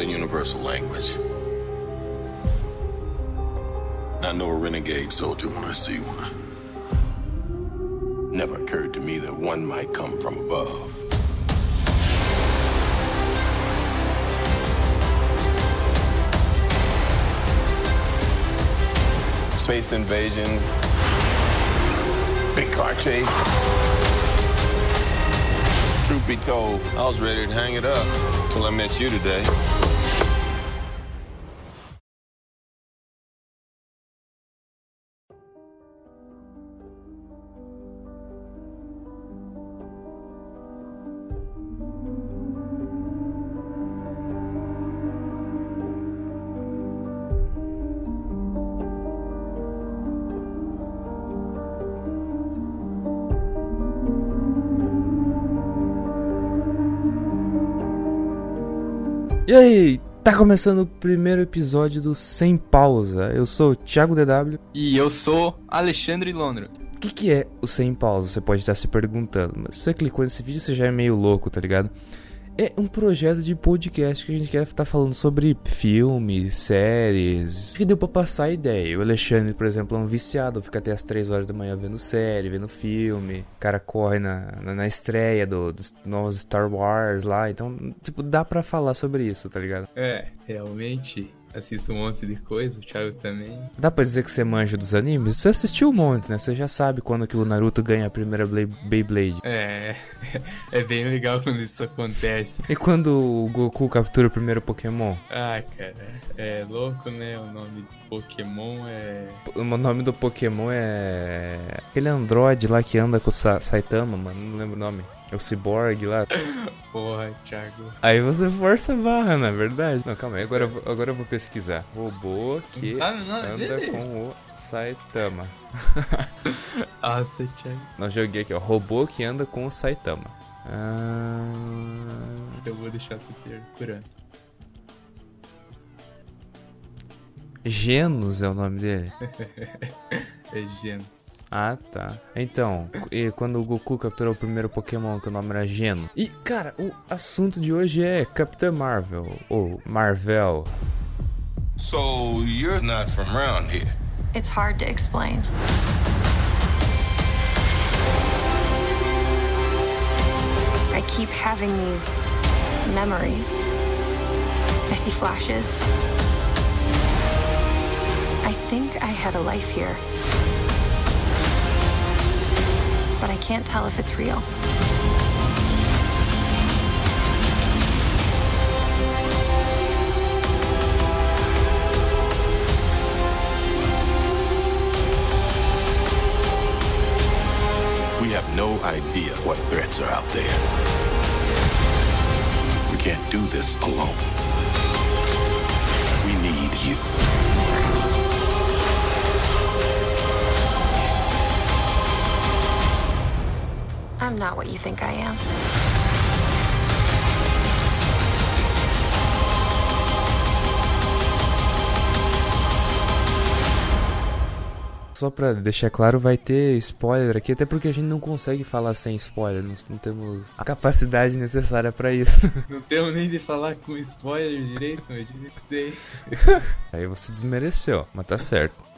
A universal language. I know a renegade soldier when I see one. Never occurred to me that one might come from above. Space invasion, big car chase. Truth be told, I was ready to hang it up till I met you today. E aí, tá começando o primeiro episódio do Sem Pausa. Eu sou o Thiago DW. E eu sou Alexandre Londro. O que, que é o Sem Pausa? Você pode estar se perguntando. Mas se você clicou nesse vídeo, você já é meio louco, tá ligado? É um projeto de podcast que a gente quer estar falando sobre filmes, séries. Que deu pra passar a ideia. O Alexandre, por exemplo, é um viciado, fica até as 3 horas da manhã vendo série, vendo filme. O cara corre na, na, na estreia do, dos novos Star Wars lá. Então, tipo, dá pra falar sobre isso, tá ligado? É, realmente assisto um monte de coisa, o Thiago também. Dá pra dizer que você manja dos animes? Você assistiu um monte, né? Você já sabe quando que o Naruto ganha a primeira Blade- Beyblade. É, é bem legal quando isso acontece. E quando o Goku captura o primeiro Pokémon? Ah, cara, é louco, né? O nome de Pokémon é. O nome do Pokémon é. Aquele androide lá que anda com o Sa Saitama, mano. Não lembro o nome. É o Cyborg lá. Porra, Thiago. Aí você força a barra, na verdade. Não, calma aí. Agora, eu vou- agora eu vou pesquisar. Robô que Não sabe o nome anda dele? com o Saitama. Nossa, Thiago. Não joguei aqui, ó. Robô que anda com o Saitama. Ah... Eu vou deixar você procurando. Genos é o nome dele. É Genos. Ah, tá. Então, e quando o Goku capturou o primeiro Pokémon, que o nome era Geno. E, cara, o assunto de hoje é Capitã Marvel, ou Marvel. So you're not from around here. It's hard to explain. I keep having these memories. I see flashes. I think I had a life here. But I can't tell if it's real. We have no idea what threats are out there. We can't do this alone. We need you. I'm not what you think I am. Só pra deixar claro, vai ter spoiler aqui, até porque a gente não consegue falar sem spoiler, não, não temos a capacidade necessária pra isso. Não temos nem de falar com spoiler direito, mas eu sei. Aí você desmereceu, mas tá certo.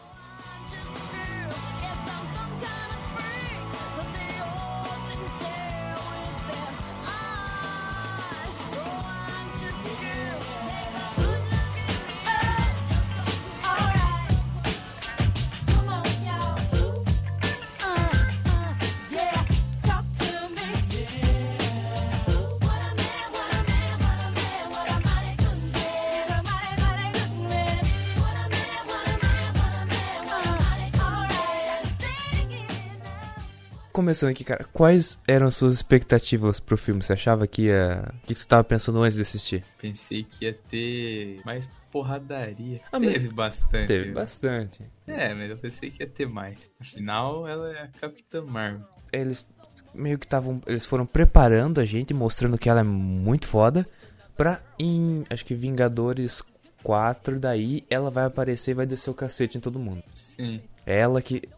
Começando aqui, cara, quais eram as suas expectativas pro filme? Você achava que ia. O que você tava pensando antes de assistir? Pensei que ia ter mais porradaria. Ah, Teve bastante. Teve né? bastante. É, mas eu pensei que ia ter mais. Afinal, ela é a Capitã Marvel. Eles meio que estavam. Eles foram preparando a gente, mostrando que ela é muito foda. Pra em. Acho que Vingadores 4, daí ela vai aparecer e vai descer o cacete em todo mundo. Sim. Ela que.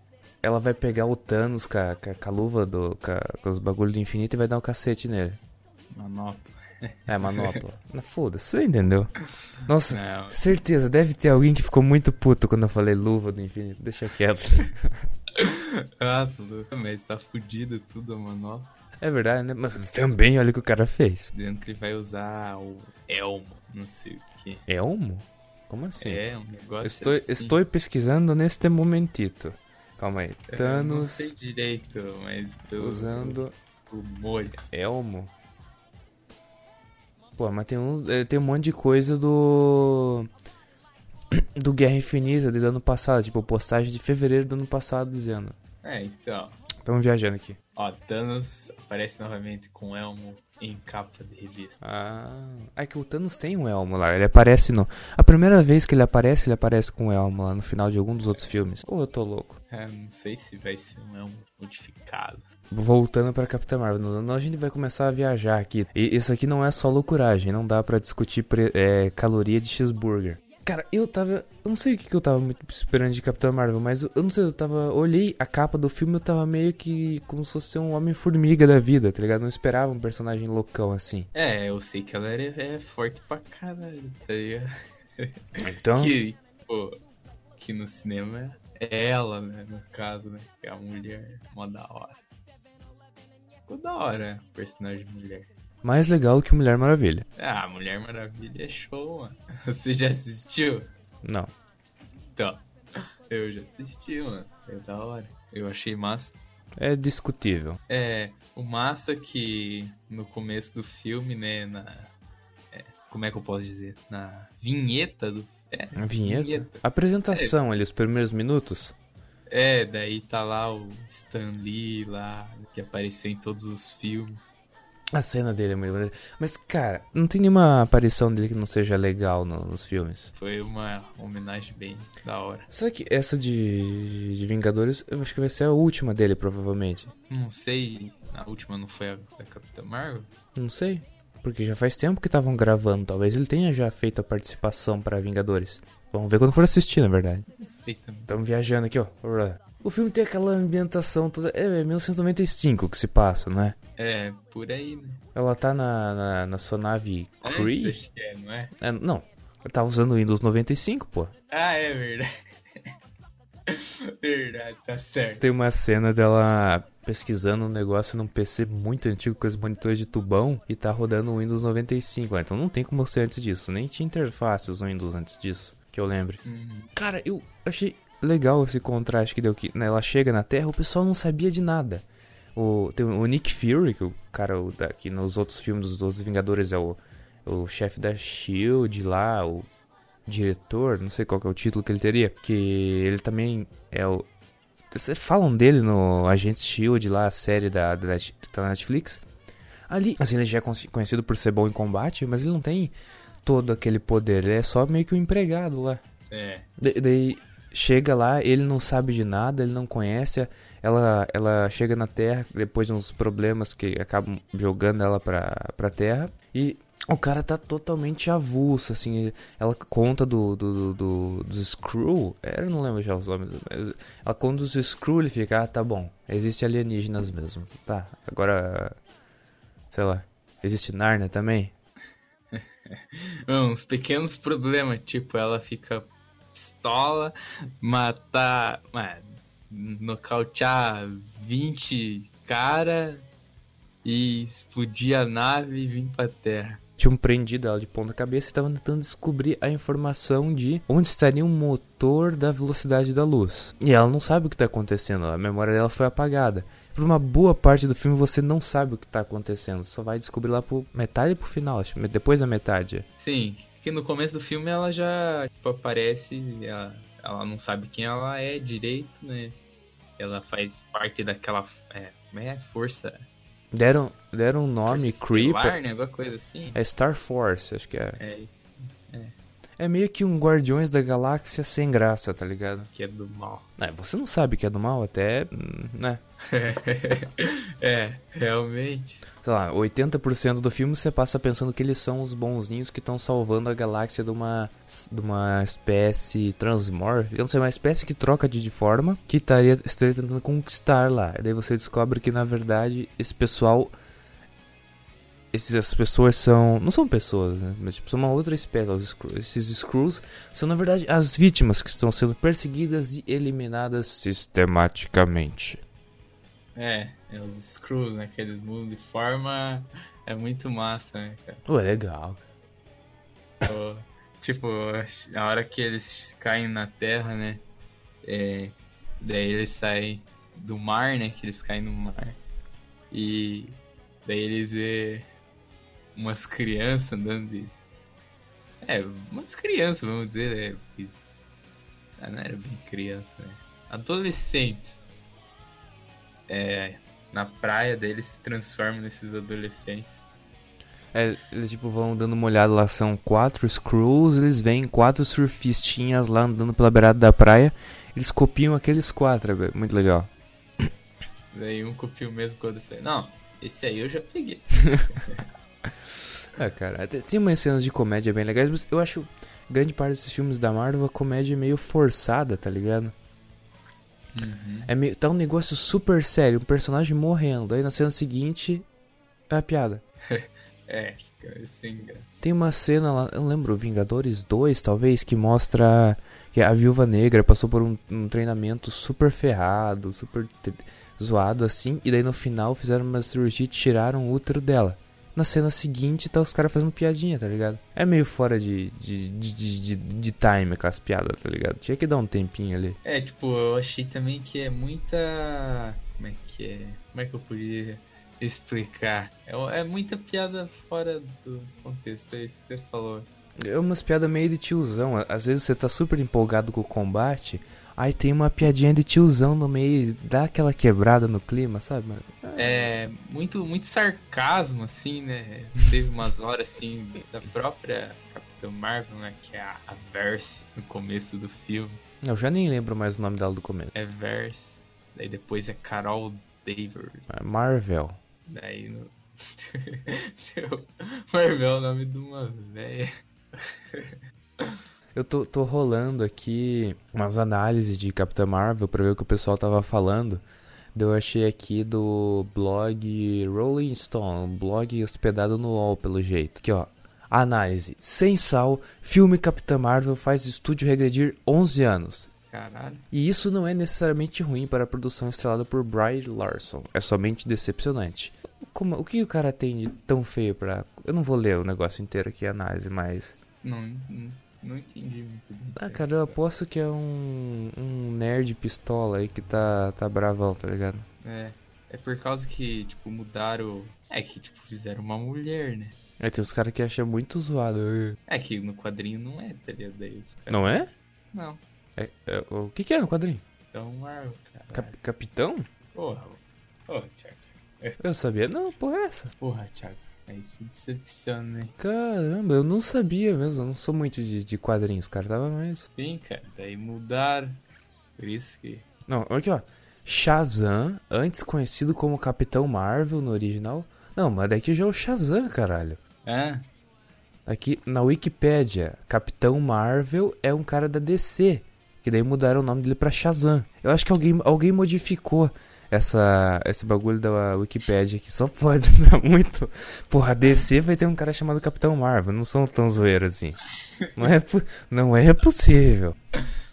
Ela vai pegar o Thanos com a, com a- luva do. Com, a- com os bagulhos do infinito e vai dar um cacete nele. Uma nota. É, manopla. Foda-se, você entendeu? Nossa, Não, certeza, deve ter alguém que ficou muito puto quando eu falei luva do infinito. Deixa quieto. nossa, mas tá fudido tudo a manopla. É verdade, né? Mas também olha o que o cara fez. Dizendo que ele vai usar o elmo, não sei o que. Elmo? Como assim? É, um negócio estou, assim. estou pesquisando neste momentito. Calma aí. É, Não Thanos sei direito, mas pelos usando rumores. elmo. Pô, mas tem um, eh, tem um monte de coisa do. Do Guerra Infinita do ano passado. Tipo, postagem de fevereiro do ano passado dizendo. É, então. Estamos viajando aqui. Ó, Thanos aparece novamente com elmo em capa de revista. Ah, é que o Thanos tem um elmo lá. Ele aparece no. A primeira vez que ele aparece, ele aparece com um elmo lá no final de algum dos outros filmes. Ou eu tô louco. É, não sei se vai ser um elmo modificado. Voltando pra Capitã Marvel, não, a gente vai começar a viajar aqui. E isso aqui não é só loucuragem, não dá pra discutir pre- é, caloria de cheeseburger. Cara, eu tava. Eu não sei o que, que eu tava muito esperando de Capitã Marvel, mas eu, eu não sei, eu tava. Olhei a capa do filme eu tava meio que como se fosse um Homem-Formiga da vida, tá ligado? Não esperava um personagem loucão assim. É, eu sei que ela é, é forte pra caralho, tá ligado? Então. Que, pô, que no cinema é ela, né? No caso, né? Que é a mulher, mó da hora. Ficou da hora personagem mulher. Mais legal que Mulher Maravilha. Ah, Mulher Maravilha é show, mano. Você já assistiu? Não. Então, eu já assisti, mano. É da hora. Eu achei massa. É discutível. É, o massa que no começo do filme, né, na... é, como é que eu posso dizer? Na vinheta do... É, A vinheta. Apresentação ali, os primeiros minutos. É, daí tá lá o Stan Lee lá, que apareceu em todos os filmes. A cena dele é muito maneira. Mas, cara, não tem nenhuma aparição dele que não seja legal no- nos filmes. Foi uma homenagem bem da hora. Será que essa de, de Vingadores, eu acho que vai ser a última dele, provavelmente. Não sei, a última não foi a da Capitã Marvel? Não sei. Porque já faz tempo que estavam gravando. Talvez ele tenha já feito a participação pra Vingadores. Vamos ver quando for assistir, na verdade. Não sei também. Estamos viajando aqui, ó. O filme tem aquela ambientação toda. É 1995 que se passa, não é? É, por aí, né? Ela tá na, na, na sua nave É, Kree. acho que é, não é? É, não, ela tá usando o Windows 95, pô. Ah, é verdade. verdade, tá certo. Tem uma cena dela pesquisando um negócio num PC muito antigo com os monitores de tubão e tá rodando o Windows 95. Ah, Então não tem como ser antes disso. Nem tinha interfaces o Windows antes disso, que eu lembre. Uhum. Cara, eu achei legal esse contraste que deu que né, ela chega na Terra, o pessoal não sabia de nada. O, tem o Nick Fury, que o cara o, da, que nos outros filmes dos outros Vingadores é o, o chefe da Shield lá, o diretor, não sei qual é o título que ele teria, que ele também é o vocês falam dele no Agente Shield lá, a série da, da, que tá Netflix. Ali, assim, ele já é conheci- conhecido por ser bom em combate, mas ele não tem todo aquele poder, ele é só meio que um empregado lá. É, Da- daí chega lá, ele não sabe de nada, ele não conhece. Ela, ela chega na Terra depois de uns problemas que acabam jogando ela pra, pra Terra. E o cara tá totalmente avulso, assim. Ela conta do, do, do, do- dos Skrull. é, Eu não lembro já os nomes. Ela conta dos Skrull ele fica, ah, tá bom. Existe alienígenas mesmo. Tá, agora. Sei lá. Existe Narnia também? uns pequenos problemas, tipo, ela fica pistola, matar, mano, nocautear 20 cara e explodir a nave e vir pra terra. tinham prendido ela de ponta cabeça e estavam tentando descobrir a informação de onde estaria um motor da velocidade da luz. E ela não sabe o que está acontecendo, a memória dela foi apagada. Por uma boa parte do filme você não sabe o que está acontecendo, só vai descobrir lá por metade pro final, acho, depois da metade. Sim, que no começo do filme ela já tipo, aparece, ela, ela não sabe quem ela é direito, né? Ela faz parte daquela é, como é, força, Deram, deram um nome, Creep, né? Alguma coisa assim. é Star Force, acho que é. É isso, É meio que um Guardiões da Galáxia sem graça, tá ligado? que é do mal. É, você não sabe que é do mal até, hum, né? é, realmente. sei lá, 80% do filme você passa pensando que eles são os bonzinhos que estão salvando a galáxia de uma, de uma espécie transmórfica, não sei, uma espécie que troca de, forma, que estaria, estaria tentando conquistar lá. E daí você descobre que, na verdade, esse pessoal essas pessoas são. Não são pessoas, né? Mas tipo, são uma outra espécie. Skrulls. Esses Skrulls são, na verdade, as vítimas que estão sendo perseguidas e eliminadas sistematicamente. É, é os Skrulls, né? Que eles mudam de forma. É muito massa, né, cara? Pô, é legal. Pô, tipo, a hora que eles caem na terra, né? É, daí eles saem do mar, né? Que eles caem no mar. E daí eles vê umas crianças andando de. É, umas crianças, vamos dizer, né? Ah, não era bem criança, né? Adolescentes. É, na praia deles se transformam nesses adolescentes. É, eles tipo vão dando uma olhada lá, são quatro Skrulls, eles veem quatro surfistinhas lá andando pela beirada da praia. Eles copiam aqueles quatro, é muito legal. Daí um copiou mesmo quando eu falei, não, esse aí eu já peguei. É, cara, tem umas cenas de comédia bem legais, mas eu acho grande parte desses filmes da Marvel a comédia é meio forçada, tá ligado? Uhum. É meio, tá um negócio super sério, um personagem morrendo, aí na cena seguinte é a piada. É, cara, cara. Tem uma cena lá, eu não lembro, Vingadores 2 talvez, que mostra que a Viúva Negra passou por um, um treinamento super ferrado, super zoado assim, e daí no final fizeram uma cirurgia e tiraram o útero dela. Na cena seguinte tá os caras fazendo piadinha, tá ligado? É meio fora de, de, de, de, de, time aquelas piadas, tá ligado? Tinha que dar um tempinho ali. É, tipo, eu achei também que é muita. Como é que é? Como é que eu podia explicar? É, é muita piada fora do contexto, é isso que você falou. É umas piadas meio de tiozão. Às vezes você tá super empolgado com o combate, aí tem uma piadinha de tiozão no meio, dá aquela quebrada no clima, sabe? mano? É muito, muito sarcasmo, assim, né? Teve umas horas, assim, da própria Capitã Marvel, né? Que é a, a Verse no começo do filme. Eu já nem lembro mais o nome dela do começo. É Verse. Daí depois é Carol Daver. É Marvel. Daí no. Marvel é o nome de uma véia. Eu tô, tô rolando aqui umas análises de Capitã Marvel pra ver o que o pessoal tava falando. Eu achei aqui do blog Rolling Stone, um blog hospedado no UOL pelo jeito. Aqui ó, análise. Sem sal, filme Capitã Marvel faz estúdio regredir 11 anos. Caralho. E isso não é necessariamente ruim para a produção estrelada por Bry Larson. É somente decepcionante. Como- o que o cara tem de tão feio pra... Eu não vou ler o negócio inteiro aqui, a análise, mas... Não, não, não entendi muito bem. Ah, cara, eu aposto que é um, um nerd pistola aí que tá, tá bravão, tá ligado? É. É por causa que, tipo, mudaram. É que, tipo, fizeram uma mulher, né? Aí tem os caras que acham muito zoado. É que no quadrinho não é, tá ligado? Daí os caras- Não é? Não. É- é- o que, que é no quadrinho? Então, Marvel, cara. Cap- capitão? Porra. Porra, Thiago. Eu sabia. Não, porra, é essa. Porra, Thiago. Aí se decepciona, hein? Caramba, eu não sabia mesmo. Eu não sou muito de, de quadrinhos, cara. Tava mais. Sim, cara. Daí mudaram. Por isso que. Não, aqui ó. Shazam, antes conhecido como Capitão Marvel no original. Não, mas daqui já é o Shazam, caralho. Ah, Aqui na Wikipédia, Capitão Marvel é um cara da DC. Que daí mudaram o nome dele pra Shazam. Eu acho que alguém, alguém modificou essa, esse bagulho da Wikipédia aqui. Só pode dar muito. Porra, DC vai ter um cara chamado Capitão Marvel. Não são tão zoeiros assim. Não é, não é possível.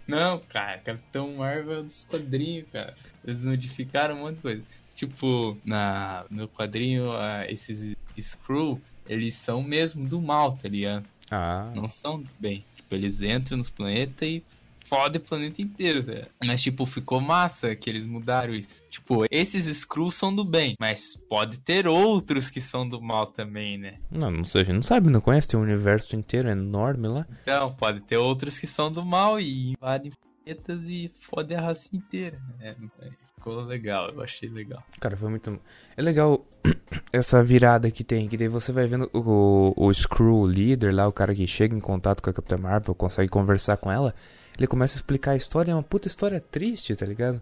Não, cara, Capitão Marvel é dos quadrinhos, cara. Eles modificaram um monte de coisa. Tipo, na, no quadrinho, ah, esses Skrull, eles são mesmo do mal, tá ligado? Ah, Não são do bem. Tipo, eles entram nos planetas e fodem o planeta inteiro, velho. Mas, tipo, ficou massa que eles mudaram isso. Tipo, esses Skrulls são do bem, mas pode ter outros que são do mal também, né? não, não sei, a gente não sabe, não conhece, tem um universo inteiro enorme lá. Então, pode ter outros que são do mal e invadem planetas e fodem a raça inteira. É, ficou legal, eu achei legal. Cara, foi muito. É legal essa virada que tem, que daí você vai vendo o, o Screw, líder lá, o cara que chega em contato com a Capitã Marvel, consegue conversar com ela. Ele começa a explicar a história, é uma puta história triste, tá ligado?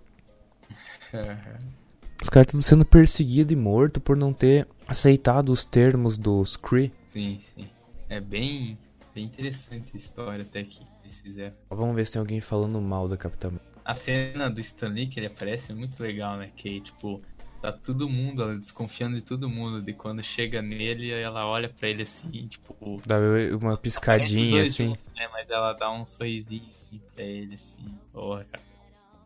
Os caras tudo sendo perseguido e morto por não ter aceitado os termos do Scree. sim, sim. É bem, bem interessante a história até que eles fizeram. Vamos ver se tem alguém falando mal da Capitã. A cena do Stan Lee que ele aparece é muito legal, né? Que, tipo, tá todo mundo, ela desconfiando de todo mundo. De quando chega nele, ela olha pra ele assim, tipo. Dá uma piscadinha assim. Juntos, né? Mas ela dá um sorrisinho assim pra ele, assim. Porra, cara.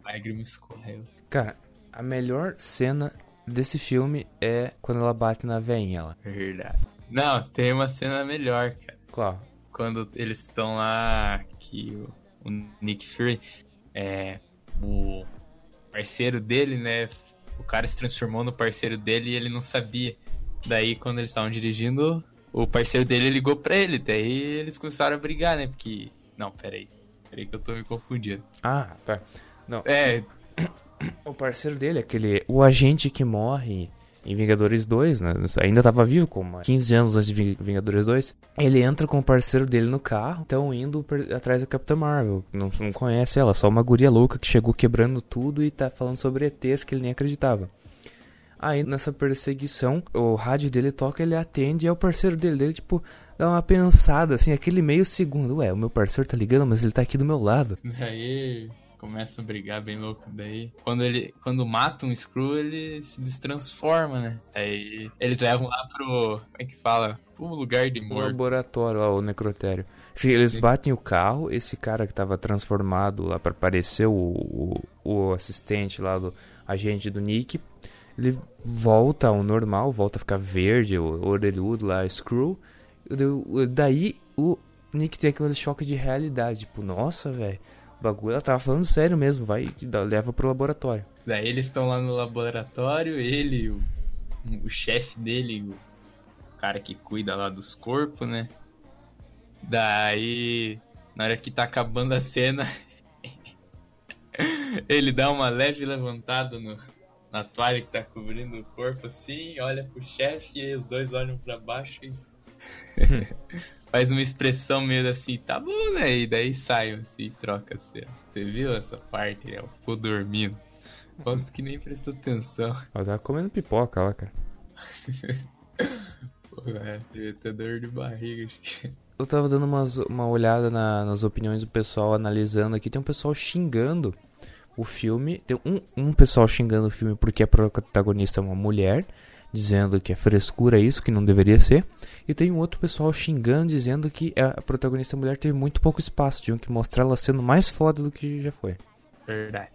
Lágrima escorreu. Cara, a melhor cena desse filme é quando ela bate na veinha lá. Verdade. Não, tem uma cena melhor, cara. Qual? Quando eles estão lá, que o, o Nick Fury é o parceiro dele, né? O cara se transformou no parceiro dele e ele não sabia. Daí, quando eles estavam dirigindo, o parceiro dele ligou pra ele. Daí eles começaram a brigar, né? Porque. Não, peraí. Peraí que eu tô me confundindo. Ah, tá. Não. É, O parceiro dele, aquele. O agente que morre em Vingadores 2, né? Ainda tava vivo, como 15 anos antes de Ving- Vingadores 2. Ele entra com o parceiro dele no carro, estão indo atrás da Capitã Marvel. Não, não conhece ela, só uma guria louca que chegou quebrando tudo e tá falando sobre ETs que ele nem acreditava. Aí nessa perseguição, o rádio dele toca, ele atende e é o parceiro dele, dele tipo, dá uma pensada, assim, aquele meio segundo. Ué, o meu parceiro tá ligando, mas ele tá aqui do meu lado. Daí começam a brigar bem louco. Daí, quando ele quando mata um Screw, ele se destransforma, né? Aí eles levam lá pro. Como é que fala? Pro lugar de O morto. laboratório, ó, o necrotério. Eles batem o carro, esse cara que tava transformado lá pra parecer o, o, o assistente lá do agente do Nick, ele volta ao normal, volta a ficar verde, o orelhudo lá, Screw. Daí- o Nick tem aquele choque de realidade, tipo, nossa, velho, o bagulho, ela tava falando sério mesmo, vai, leva pro laboratório. Daí eles estão lá no laboratório, ele, o, o chefe dele, o cara que cuida lá dos corpos, né? Daí, na hora que tá acabando a cena, ele dá uma leve levantada no, na toalha que tá cobrindo o corpo assim, olha pro chefe e os dois olham pra baixo e faz uma expressão meio assim, tá bom, né? E daí saem assim, troca a cena. Você viu essa parte? Ela ficou dormindo. Gosto que nem prestou atenção. Ela tava comendo pipoca lá, cara. Pô, é, devia ter dor de barriga. acho que- Eu tava dando umas- uma olhada na- nas opiniões do pessoal, analisando aqui. Tem um pessoal xingando o filme. Tem um, um pessoal xingando o filme porque a protagonista é uma mulher, dizendo que é frescura isso, que não deveria ser. E tem um outro pessoal xingando, dizendo que a protagonista mulher teve muito pouco espaço. Tinham que mostrar ela sendo mais foda do que já foi. Verdade.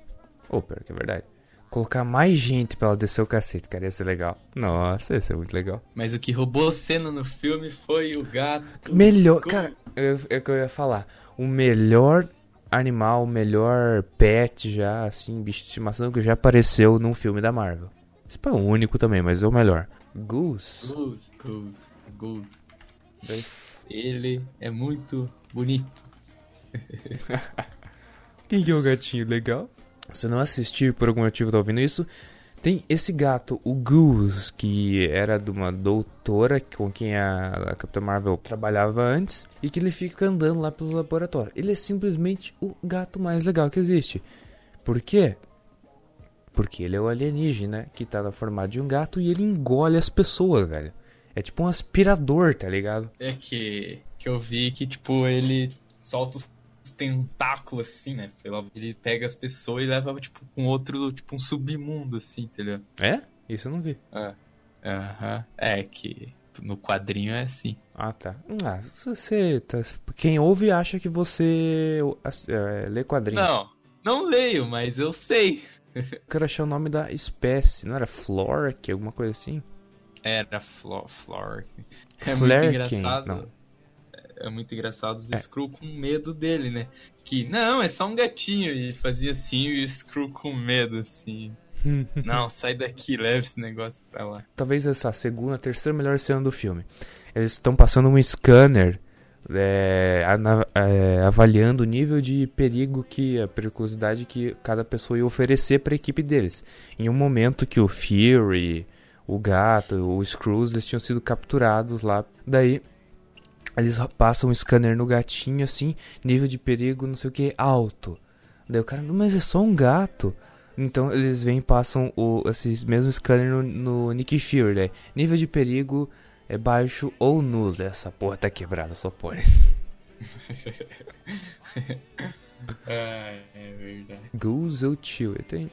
Ou pior que é verdade. Colocar mais gente pra ela descer o cacete, cara, ia ser legal. Nossa, ia ser muito legal. Mas o que roubou cena no filme foi o gato. Melhor, Como- cara, eu- é o que eu ia falar. O melhor animal, o melhor pet já, assim, bicho de estimação que já apareceu num filme da Marvel. Esse é o único também, mas é o melhor. Goose. Goose, Goose, Goose. Ele é muito bonito. Quem que é o gatinho legal? Se não assistiu e por algum motivo tá ouvindo isso, tem esse gato, o Goose, que era de uma doutora com quem a, a Capitã Marvel trabalhava antes e que ele fica andando lá pelo laboratório. Ele é simplesmente o gato mais legal que existe. Por quê? Porque ele é o alienígena que tá na forma de um gato e ele engole as pessoas, velho. É tipo um aspirador, tá ligado? É que, que eu vi que, tipo, ele solta os tentáculos assim, né? Ele pega as pessoas e leva, tipo, com outro, tipo, um submundo, assim, entendeu? É? Isso eu não vi. É. Aham. É que no quadrinho é assim. Ah, tá. Ah, você tá... Quem ouve acha que você é, lê quadrinho. Não, não leio, mas eu sei. Eu quero achar o nome da espécie. Não era Flork, alguma coisa assim? Era Flo Flor. É muito engraçado. não. É muito engraçado os É. Skrull com medo dele, né? Que, não, é só um gatinho. E fazia assim e o Skrull com medo, assim. não, sai daqui, leva esse negócio pra lá. Talvez essa segunda, terceira melhor cena do filme. Eles estão passando um scanner é, é, avaliando o nível de perigo que a periculosidade que cada pessoa ia oferecer para a equipe deles. Em um momento que o Fury, o gato, o Screws, eles tinham sido capturados lá. Daí eles passam um scanner no gatinho assim, nível de perigo, não sei o que, alto. Daí o cara, "Não, mas é só um gato. Então eles vêm e passam o, esse mesmo scanner no, no Nick Fury, né? Nível de perigo é baixo ou nulo. Essa porra tá quebrada, só por isso. Ah, é verdade. Goose ou Chill. Tem...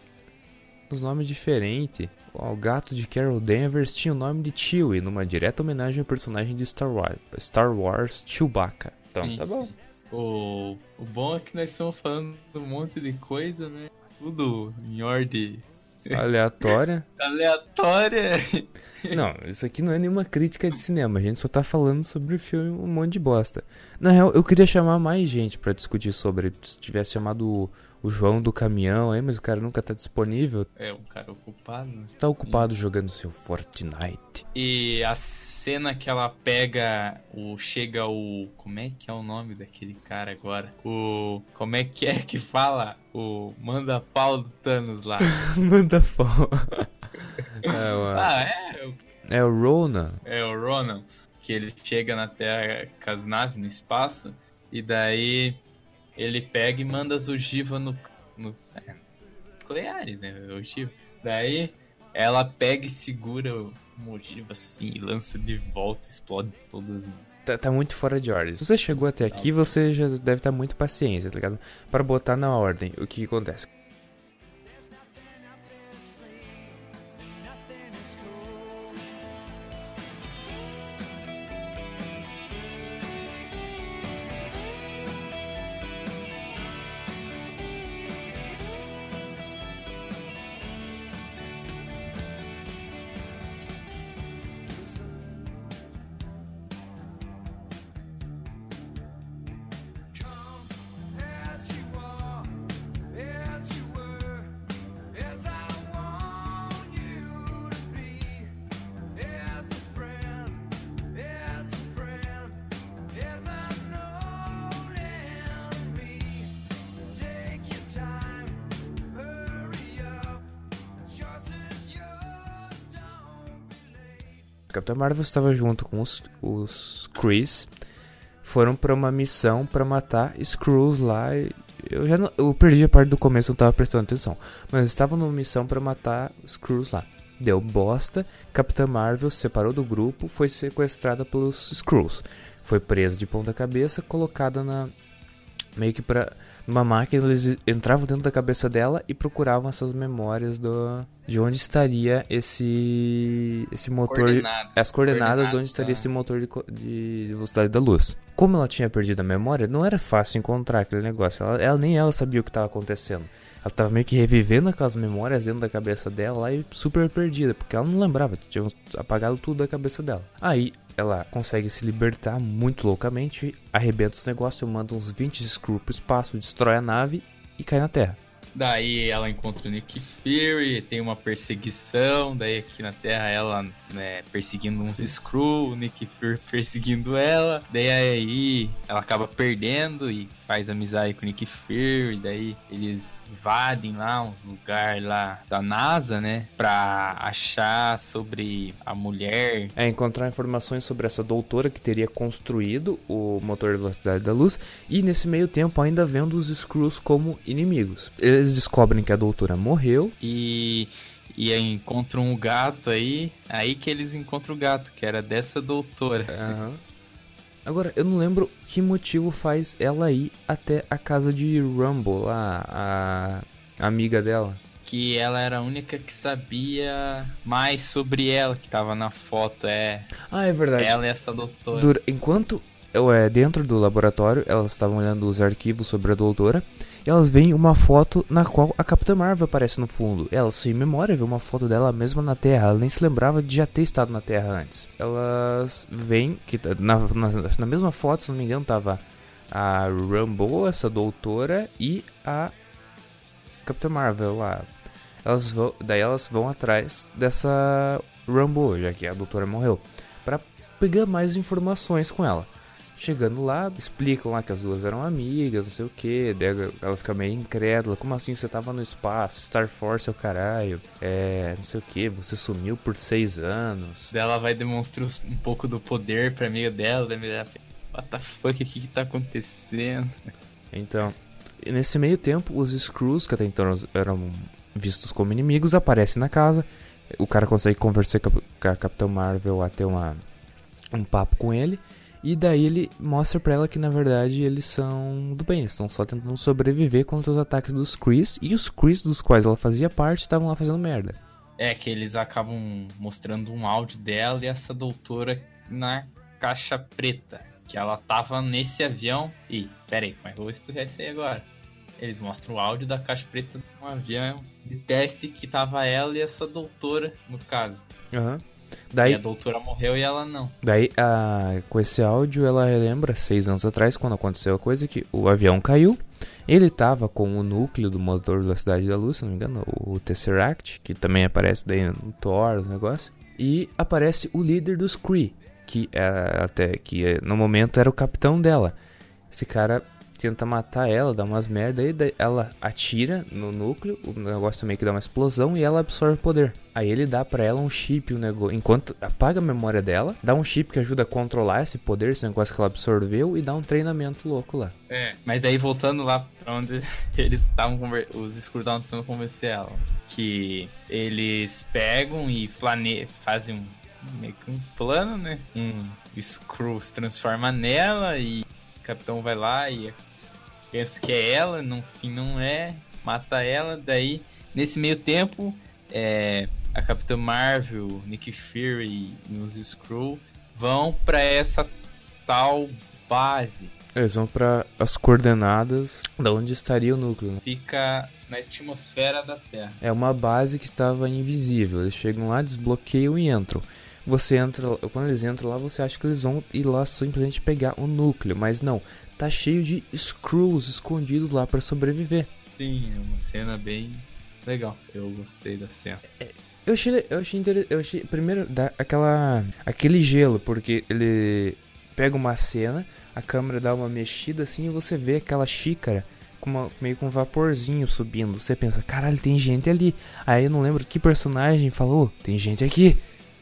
os nomes diferentes. O gato de Carol Danvers tinha o nome de Chewie, numa direta homenagem ao personagem de Star Wars, Star Wars Chewbacca. Então, Sim, tá bom. sim. O, o bom é que nós estamos falando um monte de coisa, né? Tudo em ordem Aleatória. aleatória. Não, isso aqui não é nenhuma crítica de cinema, a gente só tá falando sobre o filme um monte de bosta. Na real, eu queria chamar mais gente pra discutir sobre. Se tivesse chamado o, o João do caminhão aí, mas o cara nunca tá disponível. É um cara ocupado, né? Tá ocupado jogando seu Fortnite. E a cena que ela pega o. Chega o. Como é que é o nome daquele cara agora? O. Como é que é que fala? O manda pau do Thanos lá. Manda foto. é, o- ah, é? é o Rona. É o Ronan. Que ele chega na Terra com as naves no espaço. E daí ele pega e manda as ogivas no. no é, nucleares, né? Ogiva. Daí ela pega e segura o uma ogiva assim e lança de volta, explode todas. Tá, tá muito fora de ordem. Se você chegou até aqui, você já deve estar muito paciência, tá ligado? Para botar na ordem o que acontece. Capitão Marvel estava junto com os, os Chris. Foram pra uma missão pra matar Skrulls lá. Eu já não, eu perdi a parte do começo, não tava prestando atenção. Mas estavam numa missão pra matar Skrulls lá. Deu bosta. Capitã Marvel se separou do grupo, foi sequestrada pelos Skrulls. Foi presa de ponta cabeça, colocada na meio que pra numa máquina eles entravam dentro da cabeça dela e procuravam essas memórias do de onde estaria esse esse motor Coordenada. as coordenadas de onde estaria esse motor de, de velocidade da luz. Como ela tinha perdido a memória, não era fácil encontrar aquele negócio. Ela, ela- nem ela sabia o que estava acontecendo. Ela estava meio que revivendo aquelas memórias dentro da cabeça dela lá e super perdida, porque ela não lembrava, tinha apagado tudo da cabeça dela. Aí ela consegue se libertar muito loucamente, arrebenta os negócios, manda uns 20 Skrull pro espaço, destrói a nave e cai na Terra. Daí ela encontra o Nick Fury, tem uma perseguição, daí aqui na Terra ela né, perseguindo uns Skrull, o Nick Fury perseguindo ela, daí aí ela acaba perdendo e faz amizade com o Nick Fury, daí eles invadem lá uns lugares lá da NASA, né, pra achar sobre a mulher É encontrar informações sobre essa doutora que teria construído o motor de velocidade da luz e nesse meio tempo ainda vendo os Skrulls como inimigos. Eles descobrem que a doutora morreu e e aí encontram um gato aí, aí que eles encontram o gato, que era dessa doutora. Aham. Agora, eu não lembro que motivo faz ela ir até a casa de Rumble, lá, a amiga dela. que ela era a única que sabia mais sobre ela, que tava na foto, é Ah, é verdade. ela e essa doutora. Dura- enquanto é, dentro do laboratório, elas estavam olhando os arquivos sobre a doutora, elas veem uma foto na qual a Capitã Marvel aparece no fundo. Ela, sem memória, vê uma foto dela mesma na Terra. Ela nem se lembrava de já ter estado na Terra antes. Elas veem que na, na, na mesma foto, se não me engano, tava a Rambo, essa doutora, e a Capitã Marvel lá. Elas vão, daí elas vão atrás dessa Rambo, já que a doutora morreu, para pegar mais informações com ela. Chegando lá, explicam lá que as duas eram amigas, não sei o que. Ela fica meio incrédula. Como assim você tava no espaço? Star Force é o caralho. É, não sei o que. Você sumiu por seis anos. Ela vai demonstrar um pouco do poder pra amiga dela, fica, what the fuck, o que que tá acontecendo? Então, nesse meio tempo, os Skrulls, que até então eram vistos como inimigos, aparecem na casa. O cara consegue conversar com a, com a Capitã Marvel até uma, um papo com ele. E daí ele mostra pra ela que na verdade eles são do bem, eles estão só tentando sobreviver contra os ataques dos Chris. E os Chris dos quais ela fazia parte estavam lá fazendo merda. É que eles acabam mostrando um áudio dela e essa doutora na caixa preta. Que ela tava nesse avião. E, pera aí, como é que eu vou explicar isso aí agora? Eles mostram o áudio da caixa preta de um avião de teste que tava ela e essa doutora, no caso. Aham. E Daí, a doutora morreu e ela não. daí a, com esse áudio, ela relembra seis anos atrás, quando aconteceu a coisa, que o avião caiu. Ele tava com o núcleo do motor da Cidade da Luz, se não me engano, o Tesseract, que também aparece daí no Thor, os negócios. E aparece o líder dos Kree, que é, até que é, no momento era o capitão dela. Esse cara tenta matar ela, dá umas merda aí, ela atira no núcleo, o negócio meio que dá uma explosão e ela absorve o poder. Aí ele dá pra ela um chip, um negócio, enquanto apaga a memória dela, dá um chip que ajuda a controlar esse poder, esse negócio que ela absorveu e dá um treinamento louco lá. É. Mas daí voltando lá pra onde eles estavam os escuros estavam tentando convencer ela. Que eles pegam e plane... fazem um meio que um plano, né? Um Screw se transforma nela e o capitão vai lá e pensa que é ela, no fim não é, mata ela, daí nesse meio tempo é, a Capitã Marvel, Nick Fury e os Skrull vão pra essa tal base. Eles vão pra as coordenadas da onde estaria o núcleo. né? Fica na atmosfera da Terra. É uma base que estava invisível. Eles chegam lá, desbloqueiam e entram. Você entra, quando eles entram lá, você acha que eles vão ir lá simplesmente pegar o núcleo, mas não. Tá cheio de screws escondidos lá pra sobreviver. Sim, é uma cena bem legal. Eu gostei da cena. Eu achei, eu achei interessante. Eu achei, primeiro, dá aquela, aquele gelo, porque ele pega uma cena, a câmera dá uma mexida assim e você vê aquela xícara com uma, meio com um vaporzinho subindo. Você pensa, caralho, tem gente ali. Aí eu não lembro que personagem falou, tem gente aqui.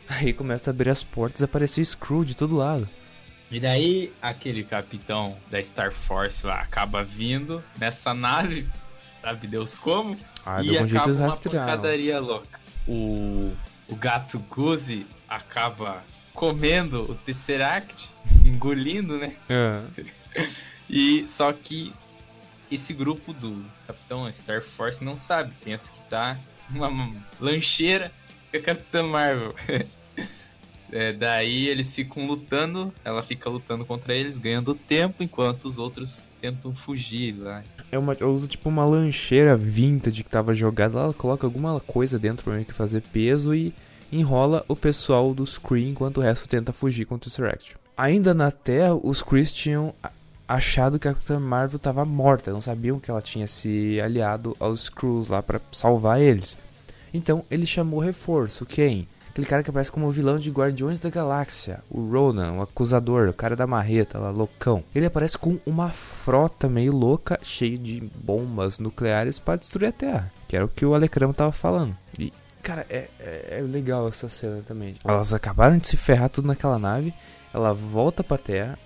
Aí começa a abrir as portas e apareceu Screw de todo lado. E daí aquele capitão da Star Force lá acaba vindo nessa nave, sabe Deus como? Ah, e acaba uma pancadaria louca. O, o gato Guzi acaba comendo o Tesseract, engolindo, né? É. E só que esse grupo do Capitão Star Force não sabe, pensa que tá numa lancheira com a Capitã Marvel. É, daí eles ficam lutando, ela fica lutando contra eles, ganhando tempo, enquanto os outros tentam fugir lá. É uma, eu uso tipo uma lancheira vintage que tava jogada lá, ela coloca alguma coisa dentro pra meio que fazer peso e enrola o pessoal do Screen enquanto o resto tenta fugir contra o Tesseract. Ainda na Terra, os Chris tinham achado que a Capitã Marvel tava morta, não sabiam que ela tinha se aliado aos Skrulls lá pra salvar eles. Então ele chamou reforço, quem? Aquele cara que aparece como vilão de Guardiões da Galáxia, o Ronan, o acusador, o cara da marreta lá, loucão. Ele aparece com uma frota meio louca, cheio de bombas nucleares para destruir a Terra, que era o que o Alecramo tava falando. E, cara, é, é, é legal essa cena também. Elas acabaram de se ferrar tudo naquela nave, ela volta pra Terra,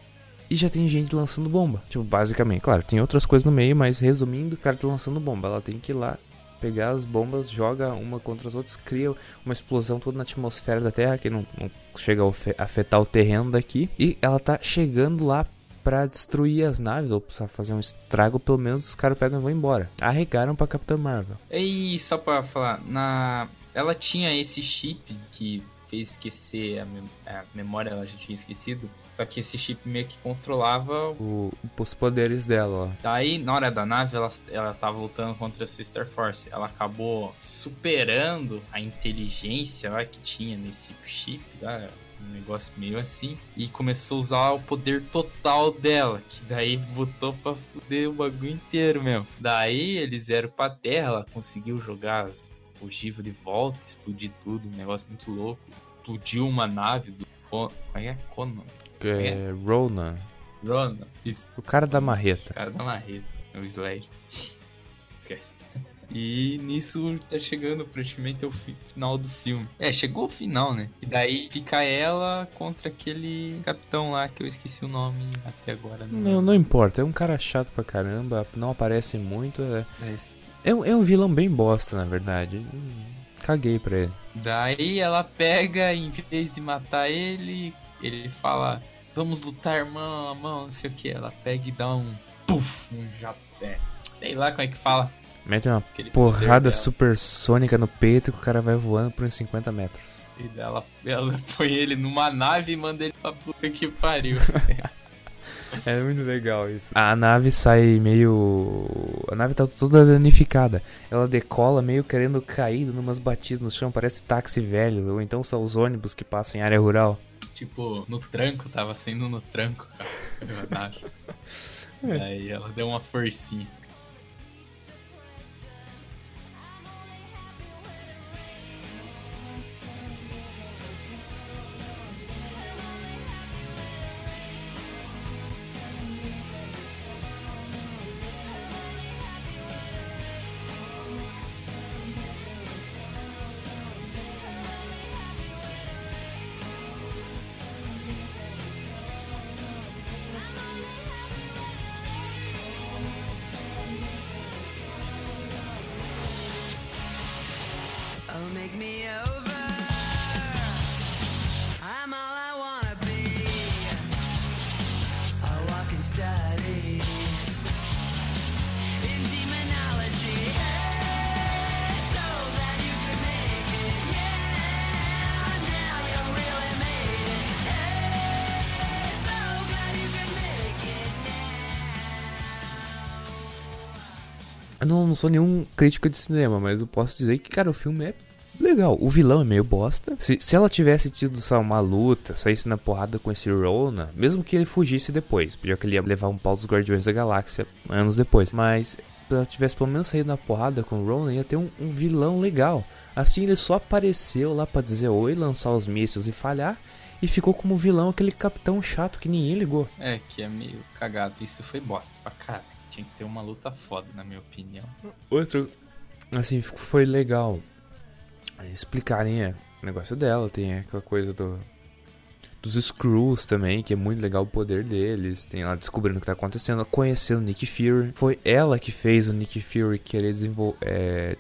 e já tem gente lançando bomba. Tipo, basicamente, claro, tem outras coisas no meio, mas resumindo, o cara tá lançando bomba. Ela tem que ir lá pegar as bombas, joga uma contra as outras, cria uma explosão toda na atmosfera da Terra, que não, não chega a afetar o terreno daqui. E ela tá chegando lá pra destruir as naves, ou pra fazer um estrago, pelo menos os caras pegam e vão embora. Arregaram pra Capitã Marvel. E só pra falar, na... ela tinha esse chip que fez esquecer a, mem- a memória, ela já tinha esquecido. Só que esse chip meio que controlava O, os poderes dela, ó. Daí, na hora da nave, ela, ela tava lutando contra a Sister Force. Ela acabou superando a inteligência lá que tinha nesse chip, lá, um negócio meio assim. E começou a usar o poder total dela, que daí botou pra fuder o bagulho inteiro mesmo. Daí eles vieram pra Terra, ela conseguiu jogar as ogivas de volta, explodir tudo, um negócio muito louco. Explodiu uma nave do... Como é que é? Conan? Que é Ronan, Ronan. Isso. o cara da marreta. cara da marreta, é o Slade. Esquece. E nisso tá chegando praticamente ao fi- final do filme. É, chegou o final, né? E daí fica ela contra aquele capitão lá que eu esqueci o nome até agora. Não, não importa, é um cara chato pra caramba, não aparece muito. É, Mas é, um, é um vilão bem bosta, na verdade. Hum, Caguei pra ele. Daí ela pega, em vez de matar ele, ele fala: vamos lutar mão a mão, não sei o que. Ela pega e dá um puff, um jato. É, sei lá como é que fala. Mete uma Aquele porrada supersônica no peito que o cara vai voando por uns 50 metros. E ela, ela põe ele numa nave e manda ele pra puta que pariu. É muito legal isso. A nave sai meio. A nave tá toda danificada. Ela decola meio querendo cair, dando umas batidas no chão, parece táxi velho. Ou então são os ônibus que passam em área rural. Tipo, no tranco, tava sendo no tranco, cara. Eu acho. Daí ela deu uma forcinha. Não, não sou nenhum crítico de cinema, mas eu posso dizer que, cara, o filme é legal. O vilão é meio bosta. Se, se ela tivesse tido só uma luta, saísse na porrada com esse Rona, mesmo que ele fugisse depois, podia que ele ia levar um pau dos Guardiões da Galáxia anos depois. Mas se ela tivesse pelo menos saído na porrada com o Rona, ia ter um, um vilão legal. Assim ele só apareceu lá pra dizer oi, lançar os mísseis e falhar. E ficou como vilão aquele capitão chato que ninguém ligou. É, que é meio cagado. Isso foi bosta pra cara. Tinha que ter uma luta foda, na minha opinião. Outro, assim, foi legal explicarem é, o negócio dela. Tem aquela coisa do dos Screws também, que é muito legal o poder deles. Tem ela descobrindo o que tá acontecendo, conhecendo o Nick Fury. Foi ela que fez o Nick Fury querer desenvol é,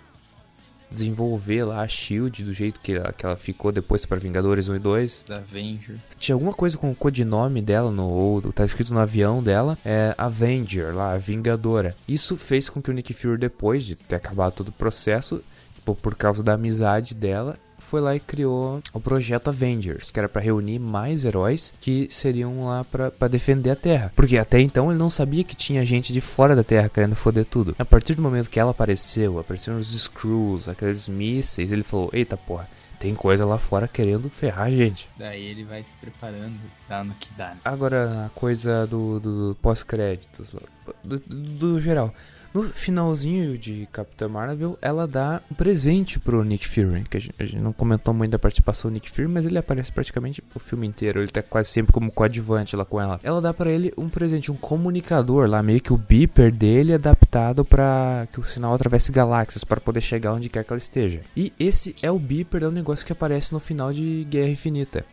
desenvolver lá a Shield do jeito que ela, que ela ficou depois para Vingadores 1 e 2. Da Avenger. Tinha alguma coisa com o codinome dela no ou tá escrito no avião dela, é Avenger, lá, a Vingadora. Isso fez com que o Nick Fury depois de ter acabado todo o processo, tipo, por causa da amizade dela, foi lá e criou o projeto Avengers, que era pra reunir mais heróis que seriam lá pra pra defender a Terra. Porque até então ele não sabia que tinha gente de fora da Terra querendo foder tudo. A partir do momento que ela apareceu, apareceram os Screws, aqueles mísseis, ele falou: "Eita porra, tem coisa lá fora querendo ferrar a gente". Daí ele vai se preparando, dá no que dá. né? Agora, a coisa do, do pós-créditos, do, do- do geral. No finalzinho de Capitã Marvel, ela dá um presente pro Nick Fury. Que a gente, a gente não comentou muito da participação do Nick Fury, mas ele aparece praticamente o filme inteiro. Ele tá quase sempre como coadjuvante lá com ela. Ela dá pra ele um presente, um comunicador lá, meio que o beeper dele adaptado pra que o sinal atravesse galáxias para poder chegar onde quer que ela esteja. E esse é o beeper, é um negócio que aparece no final de Guerra Infinita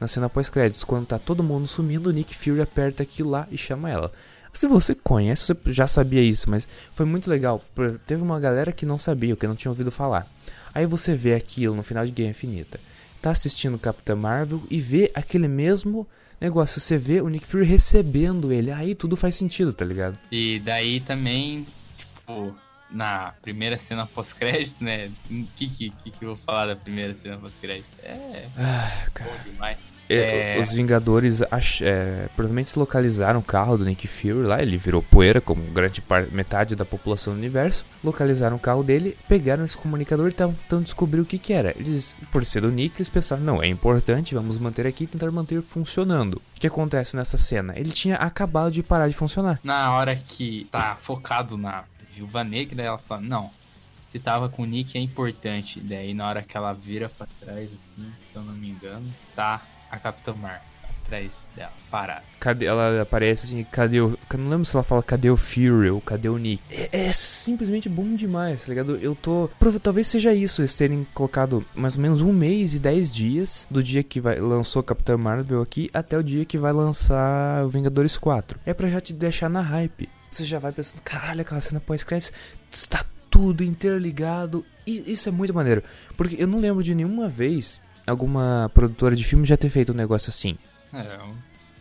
na cena pós-créditos, quando tá todo mundo sumindo, o Nick Fury aperta aquilo lá e chama ela. Se você conhece, você já sabia isso, mas foi muito legal. Teve uma galera que não sabia, que não tinha ouvido falar. Aí você vê aquilo no final de Guerra Infinita. Tá assistindo Capitã Marvel e vê aquele mesmo negócio. Você vê o Nick Fury recebendo ele. Aí tudo faz sentido, tá ligado? E daí também, tipo, na primeira cena pós-crédito, né? O que, que, que que eu vou falar da primeira cena pós-crédito? É, Ah, cara. bom demais. É, É. Os Vingadores ach- é, provavelmente localizaram o carro do Nick Fury lá, ele virou poeira, como grande parte, metade da população do universo. Localizaram o carro dele, pegaram esse comunicador e estavam tentando descobrir o que, que era. Eles, por ser do Nick, eles pensaram: não, é importante, vamos manter aqui e tentar manter funcionando. O que acontece nessa cena? Ele tinha acabado de parar de funcionar. Na hora que tá focado na Viúva Negra, ela fala, não, se tava com o Nick é importante. Daí na hora que ela vira pra trás, assim, se eu não me engano, tá a Capitã Marvel atrás dela, parada. Cadê, ela aparece assim, cadê o. eu Não lembro se ela fala cadê o Fury ou cadê o Nick. É, é simplesmente bom demais, tá ligado? Eu tô. Talvez seja isso, eles terem colocado mais ou menos um mês e dez dias do dia que vai, lançou Capitã Marvel aqui até o dia que vai lançar o Vingadores 4. É pra já te deixar na hype. Você já vai pensando, caralho, aquela cena pós-crédito está tudo interligado. E isso é muito maneiro. Porque eu não lembro de nenhuma vez alguma produtora de filme já ter feito um negócio assim. É,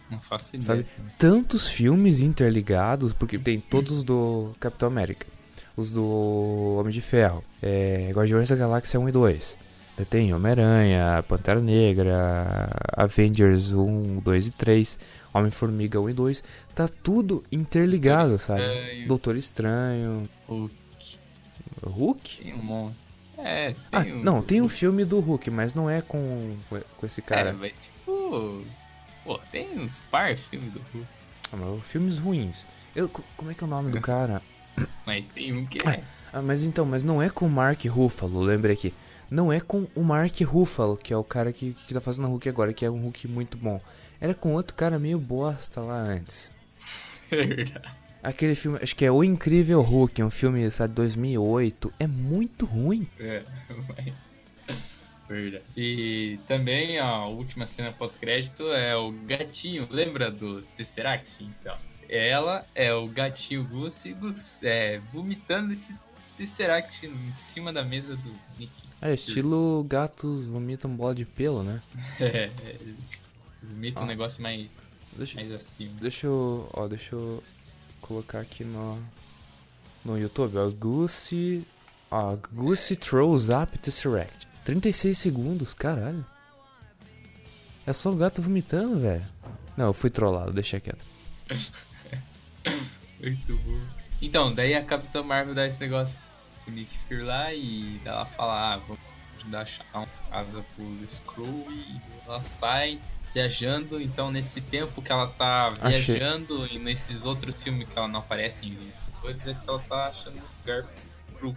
Não faço ideia. Sabe? tantos filmes interligados, porque tem todos os do Capitão América, os do Homem de Ferro, é, Guardiões da Galáxia 1 e 2. Daí Tem Homem-Aranha, Pantera Negra, Avengers 1, 2 e 3, Homem-Formiga 1 e 2. Tá tudo interligado, sabe? Estranho, Doutor Estranho, Hulk, Hulk? tem um monte. É, tem Ah, um. não, tem um filme do Hulk, mas não é com, com esse cara. É, mas tipo. Pô, tem uns par filmes do Hulk. Ah, mas filmes ruins. Eu, co- como é que é o nome do cara? Mas tem um que Ah, é. Ah, mas então, mas não é com o Mark Ruffalo, lembrei aqui. Não é com o Mark Ruffalo, que é o cara que, que tá fazendo o Hulk agora, que é um Hulk muito bom. Era com outro cara meio bosta lá antes. Verdade. Aquele filme, acho que é O Incrível Hulk, um filme, sabe, 2008. É muito ruim. É, Verdade. E também a última cena pós-crédito é o gatinho. Lembra do Tesseract? Então, ela é o gatinho Gus, Gus é, vomitando esse Tesseract em cima da mesa do Nick. É, estilo gatos vomitam bola de pelo, né? É, é, vomita um Ah. negócio mais, Deixa, mais acima. deixa eu, ó, deixa eu colocar aqui no, no YouTube, ó, Goose, ó, Goose Throws Up Tesseract. 36 segundos, caralho. É só o gato vomitando, velho. Não, eu fui trollado, deixa quieto. Muito bom. Então, daí a Capitã Marvel dá esse negócio pro Nick Fury lá e ela fala, ah, vamos ajudar a achar uma casa pro Skrull e ela sai viajando, então nesse tempo que ela tá Achei. viajando e nesses outros filmes que ela não aparece em coisas é que ela tá achando um lugar pro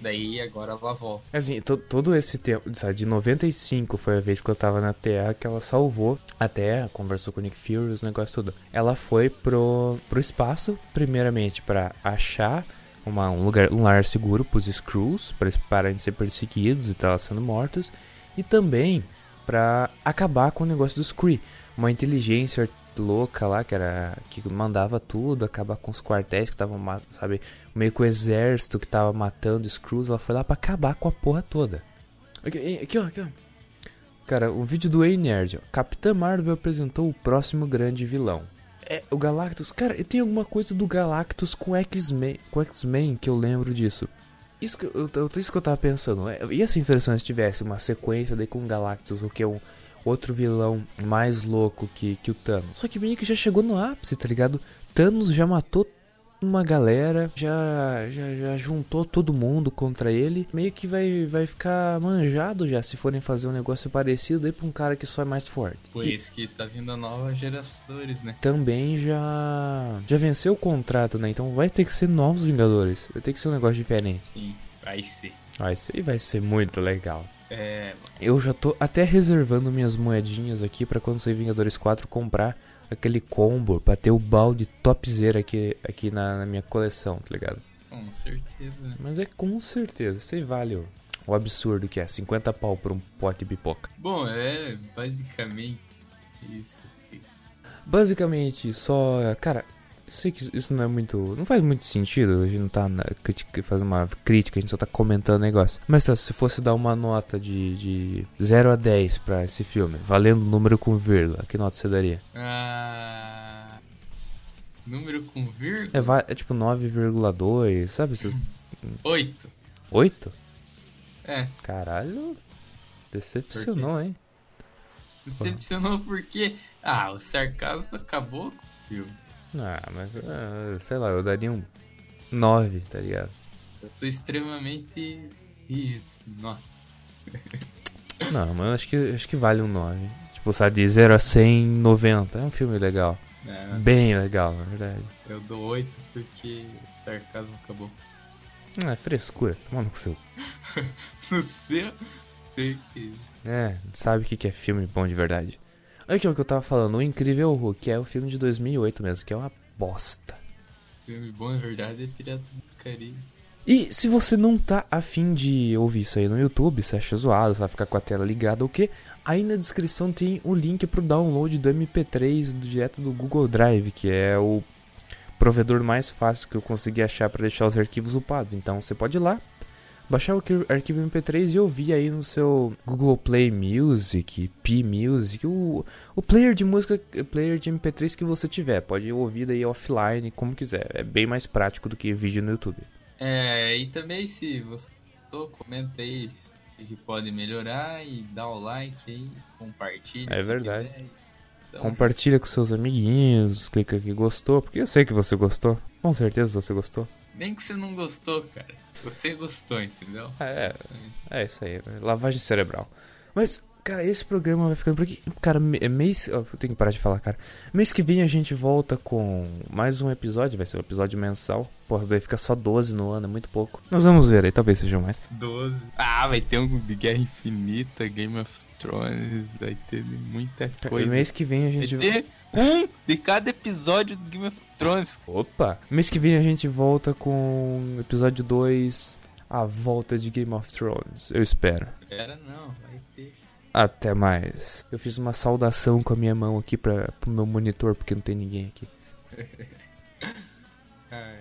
Daí agora ela volta. Assim, to- todo esse tempo, sabe, de 95 foi a vez que eu tava na Terra que ela salvou a Terra, conversou com o Nick Fury, os negócios tudo. Ela foi pro, pro espaço, primeiramente pra achar uma, um lugar, um lar seguro pros Skrulls, pra eles pararem de ser perseguidos e estar sendo mortos, e também pra acabar com o negócio dos Kree, uma inteligência louca lá que era que mandava tudo, acabar com os quartéis que estavam, sabe, meio que o exército que tava matando os Skrulls, ela foi lá pra acabar com a porra toda. Aqui, aqui, ó, aqui, ó. Cara, o vídeo do Ei Nerd, ó. Capitã Marvel apresentou o próximo grande vilão. É, o Galactus. Cara, eu tenho alguma coisa do Galactus com X-Men, com X-Men que eu lembro disso. Isso que eu, isso que eu tava pensando. É, ia ser interessante se tivesse uma sequência daí com Galactus, o que é um outro vilão mais louco que, que o Thanos. Só que meio que já chegou no ápice, tá ligado? Thanos já matou uma galera, já, já, já juntou todo mundo contra ele. Meio que vai, vai ficar manjado já se forem fazer um negócio parecido aí pra um cara que só é mais forte. Por E isso que tá vindo a nova gerações, né? também já já venceu o contrato, né? Então vai ter que ser novos Vingadores. Vai ter que ser um negócio diferente. Sim, vai ser. Isso aí vai ser muito legal. É, Eu já tô até reservando minhas moedinhas aqui pra quando sair Vingadores 4 comprar aquele combo pra ter o balde topzera aqui, aqui na, na minha coleção, tá ligado? com certeza? Mas é com certeza, aí vale o, o absurdo que é 50 pau por um pote de pipoca. Bom, é basicamente isso. Basicamente, só. Cara, sei que isso não é muito. Não faz muito sentido. A gente não tá na, fazendo uma crítica, a gente só tá comentando o negócio. Mas tá, se fosse dar uma nota de, de 0 a 10 pra esse filme, valendo número com vírgula, que nota você daria? Ah, número com vírgula? É, é tipo 9,2, sabe? Esses 8. 8? É, Caralho. Decepcionou, hein? decepcionou porque. Ah, o sarcasmo acabou com o filme. Ah, mas. ah, sei lá, eu daria um 9, tá ligado? Eu sou extremamente rígido. Não, mas eu acho que, acho que vale um 9. Tipo, sabe, de 0 a 100, 90. É um filme legal. né? Bem legal, na verdade. Eu dou 8 porque o sarcasmo acabou. Ah, é frescura, tomando com seu. No seu, sei que. É, sabe o que é filme bom de verdade. Olha aqui o que eu tava falando, O Incrível Hulk, que é o filme de 2008 mesmo, que é uma bosta. Filme bom, na verdade, é Piratas do Caribe. E se você não tá afim de ouvir isso aí no YouTube, você acha zoado, você vai ficar com a tela ligada ou o quê? Aí na descrição tem o link pro download do MP3 do- direto do Google Drive, que é o provedor mais fácil que eu consegui achar para deixar os arquivos upados. Então você pode ir lá, baixar o arqui- arquivo MP3 e ouvir aí no seu Google Play Music, P Music, o, o player de música, player de MP3 que você tiver. Pode ouvir daí offline, como quiser. É bem mais prático do que vídeo no YouTube. É, e também se você gostou, comenta aí se que pode melhorar e dá o like aí, compartilha. É verdade. Então, Compartilha com seus amiguinhos, clica aqui gostou, porque eu sei que você gostou. Com certeza você gostou. Nem que você não gostou, cara. Você gostou, entendeu? É. É isso aí, né? lavagem cerebral. Mas, cara, esse programa vai ficando por aqui. Cara, é mês. Eu tenho que parar de falar, cara. Mês que vem a gente volta com mais um episódio, vai ser um episódio mensal. Pô, daí fica só 12 no ano, é muito pouco. Nós vamos ver aí, talvez sejam mais. 12. Ah, vai ter um de Guerra Infinita, Game of Thrones, vai ter muita Cara, coisa. mês que vem a Vai gente. ter um de cada episódio do Game of Thrones. Opa! Mês que vem a gente volta com episódio 2, a volta de Game of Thrones. Eu espero. Pera, não, vai ter. Até mais. Eu fiz uma saudação com a minha mão aqui pra, pro meu monitor, porque não tem ninguém aqui. Ah,